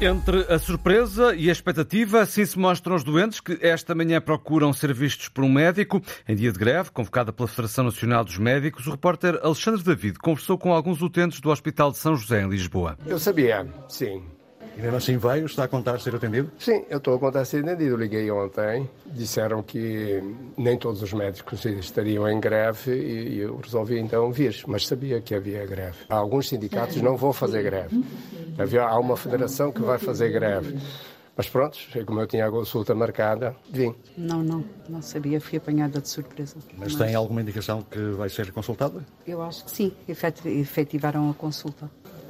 Entre a surpresa e a expectativa, assim se mostram os doentes que esta manhã procuram ser vistos por um médico. Em dia de greve, convocada pela Federação Nacional dos Médicos, o repórter Alexandre David conversou com alguns utentes do Hospital de São José, em Lisboa. Eu sabia, sim. E mesmo assim veio, está a contar ser atendido? Sim, eu estou a contar ser atendido. Liguei ontem, disseram que nem todos os médicos estariam em greve e eu resolvi então vir, mas sabia que havia greve. Alguns sindicatos não vão fazer greve. Havia, há uma federação que vai fazer greve. Mas pronto, como eu tinha a consulta marcada, vim. Não, não, não sabia, fui apanhada de surpresa. Mas, Mas... tem alguma indicação que vai ser consultada? Eu acho que sim, efetivaram a consulta.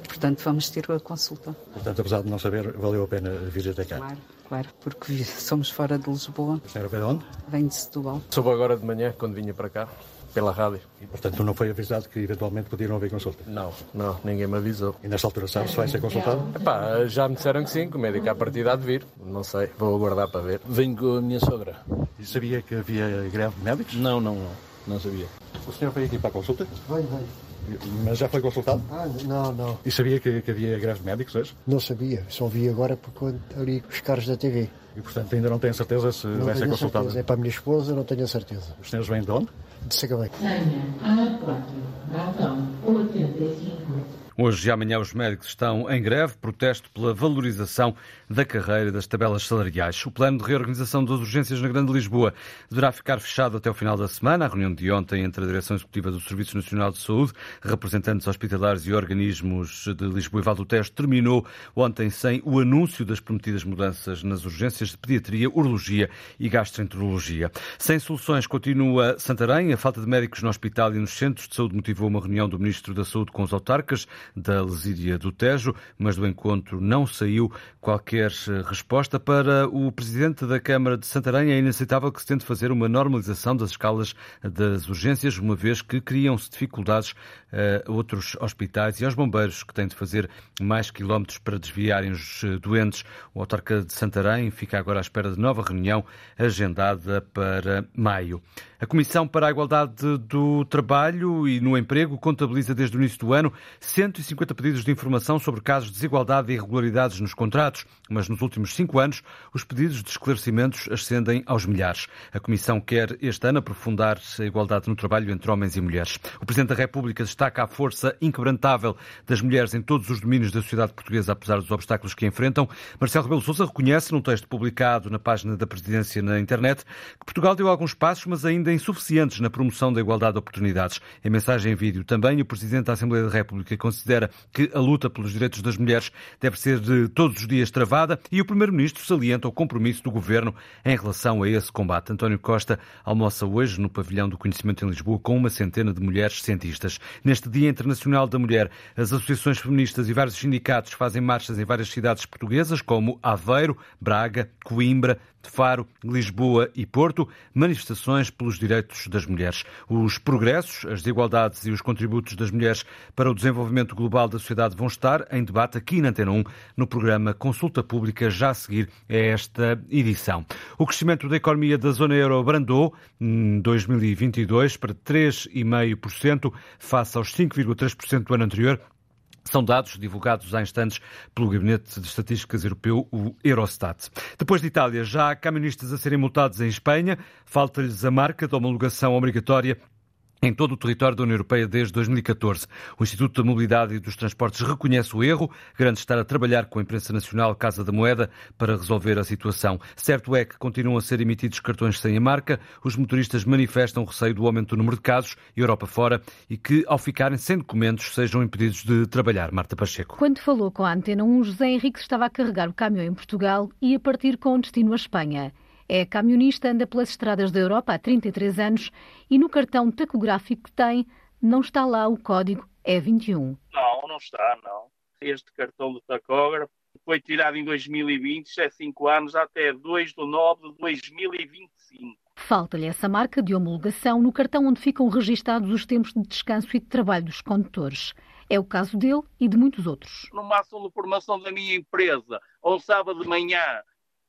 Portanto, vamos ter a consulta. Portanto, apesar de não saber, valeu a pena vir até cá? Claro, claro, porque somos fora de Lisboa. A senhora vem de onde? Vem de Setúbal. Soube agora de manhã, quando vinha para cá, pela rádio. E, portanto, não foi avisado que eventualmente podia não haver consulta? Não, não, ninguém me avisou. E nesta altura sabe se vai ser consultado? Epá, já me disseram que sim, que o médico à partida há de vir. Não sei, vou aguardar para ver. Venho com a minha sogra. E sabia que havia greve de médicos? Não, não, não, não sabia. O senhor veio aqui para a consulta? Vem, vem. Mas já foi consultado? Ah, não, não. E sabia que, que havia greve de médicos hoje? Não sabia, só vi agora porque ali os caras da TV. E portanto ainda não tem certeza se não vai ser consultado? Certeza. É para a minha esposa, não tenho a certeza. Os senhores vêm de onde? De Sacabém. A4, Galvão, 85. Hoje e amanhã os médicos estão em greve, protesto pela valorização da carreira e das tabelas salariais. O plano de reorganização das urgências na Grande Lisboa deverá ficar fechado até o final da semana. A reunião de ontem entre a Direção Executiva do Serviço Nacional de Saúde, representantes hospitalares e organismos de Lisboa e Val do Tejo terminou ontem sem o anúncio das prometidas mudanças nas urgências de pediatria, urologia e gastroenterologia. Sem soluções continua Santarém. A falta de médicos no hospital e nos centros de saúde motivou uma reunião do Ministro da Saúde com os autarcas da Lesíria do Tejo, mas do encontro não saiu qualquer eh, resposta. Para o Presidente da Câmara de Santarém, é inaceitável que se tente fazer uma normalização das escalas das urgências, uma vez que criam-se dificuldades a outros hospitais e aos bombeiros que têm de fazer mais quilómetros para desviarem os eh, doentes. O autarca de Santarém fica agora à espera de nova reunião agendada para maio. A Comissão para a Igualdade do Trabalho e no Emprego contabiliza desde o início do ano 150 pedidos de informação sobre casos de desigualdade e irregularidades nos contratos, mas nos últimos cinco anos os pedidos de esclarecimentos ascendem aos milhares. A Comissão quer este ano aprofundar a igualdade no trabalho entre homens e mulheres. O Presidente da República destaca a força inquebrantável das mulheres em todos os domínios da sociedade portuguesa, apesar dos obstáculos que enfrentam. Marcelo Rebelo Sousa reconhece, num texto publicado na página da Presidência na internet, que Portugal deu alguns passos, mas ainda ainda insuficientes na promoção da igualdade de oportunidades. Em mensagem em vídeo, também o Presidente da Assembleia da República considera que a luta pelos direitos das mulheres deve ser de todos os dias travada e o Primeiro-Ministro salienta o compromisso do Governo em relação a esse combate. António Costa almoça hoje no Pavilhão do Conhecimento em Lisboa com uma centena de mulheres cientistas. Neste Dia Internacional da Mulher, as associações feministas e vários sindicatos fazem marchas em várias cidades portuguesas, como Aveiro, Braga, Coimbra, Faro, Lisboa e Porto, manifestações pelos direitos das mulheres. Os progressos, as desigualdades e os contributos das mulheres para o desenvolvimento global da sociedade vão estar em debate aqui na Antena 1, no programa Consulta Pública, já a seguir a esta edição. O crescimento da economia da zona euro abrandou em 2022 para 3,5% face aos 5,3% do ano anterior, são dados divulgados há instantes pelo Gabinete de Estatísticas Europeu, o Eurostat. Depois de Itália, já há camionistas a serem multados em Espanha. Falta-lhes a marca de homologação obrigatória em todo o território da União Europeia desde 2014. O Instituto da Mobilidade e dos Transportes reconhece o erro, garante estar a trabalhar com a imprensa nacional Casa da Moeda para resolver a situação. Certo é que continuam a ser emitidos cartões sem a marca, os motoristas manifestam receio do aumento do número de casos, Europa fora, e que, ao ficarem sem documentos, sejam impedidos de trabalhar. Marta Pacheco. Quando falou com a Antena 1, José Henrique estava a carregar o caminhão em Portugal e a partir com destino à Espanha. É camionista, anda pelas estradas da Europa há 33 anos e no cartão tacográfico que tem não está lá o código E21. Não, não está, não. Este cartão do tacógrafo foi tirado em 2020, é 5 anos, até 2 de 9 de 2025. Falta-lhe essa marca de homologação no cartão onde ficam registados os tempos de descanso e de trabalho dos condutores. É o caso dele e de muitos outros. Numa ação de formação da minha empresa, um sábado de manhã,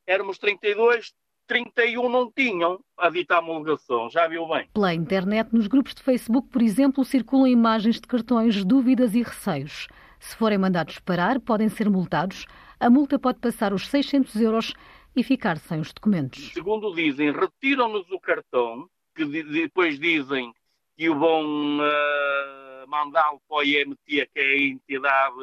éramos 32, 31 não tinham a dita homologação, já viu bem. Pela internet, nos grupos de Facebook, por exemplo, circulam imagens de cartões, dúvidas e receios. Se forem mandados parar, podem ser multados. a multa pode passar os 600 euros e ficar sem os documentos. Segundo dizem, retiram-nos o cartão, que depois dizem que o vão uh, mandá-lo para o IMT, que é a entidade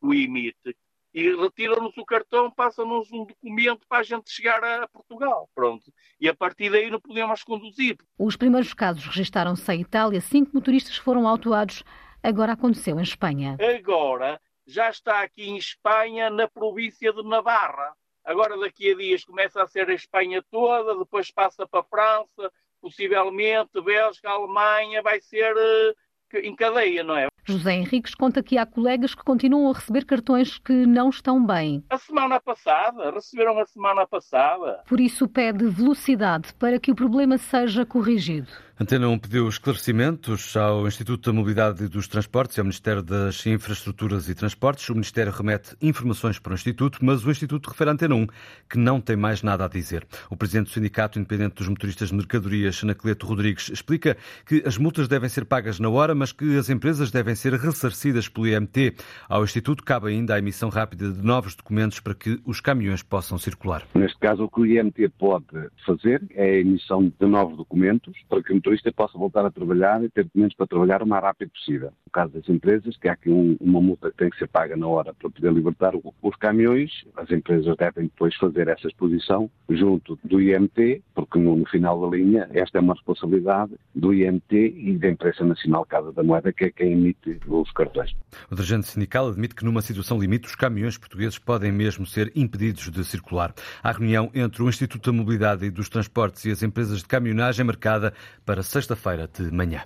que o emite, e retiram-nos o cartão, passam-nos um documento para a gente chegar a Portugal. Pronto. E a partir daí não podemos conduzir. Os primeiros casos registaram-se em Itália, cinco motoristas foram autuados. Agora aconteceu em Espanha. Agora já está aqui em Espanha, na província de Navarra. Agora daqui a dias começa a ser a Espanha toda, depois passa para a França, possivelmente Bélgica, Alemanha, vai ser uh, em cadeia, não é? José Henriques conta que há colegas que continuam a receber cartões que não estão bem. A semana passada, receberam a semana passada. Por isso pede velocidade para que o problema seja corrigido. Antena 1 pediu esclarecimentos ao Instituto da Mobilidade e dos Transportes e ao Ministério das Infraestruturas e Transportes. O Ministério remete informações para o Instituto, mas o Instituto refere à Antena 1 que não tem mais nada a dizer. O Presidente do Sindicato Independente dos Motoristas de Mercadorias, Anacleto Rodrigues, explica que as multas devem ser pagas na hora, mas que as empresas devem ser ressarcidas pelo IMT. Ao Instituto cabe ainda a emissão rápida de novos documentos para que os caminhões possam circular. Neste caso, o que o IMT pode fazer é a emissão de novos documentos para que motorista possa voltar a trabalhar e ter documentos para trabalhar o mais rápido possível. No caso das empresas, que há aqui um, uma multa que tem que ser paga na hora para poder libertar os caminhões, as empresas devem depois fazer essa exposição junto do IMT, porque no, no final da linha esta é uma responsabilidade do IMT e da Imprensa Nacional Casa da Moeda, que é quem emite os cartões. O dirigente sindical admite que numa situação limite os caminhões portugueses podem mesmo ser impedidos de circular. A reunião entre o Instituto da Mobilidade e dos Transportes e as empresas de caminhonagem marcada sexta-feira de manhã.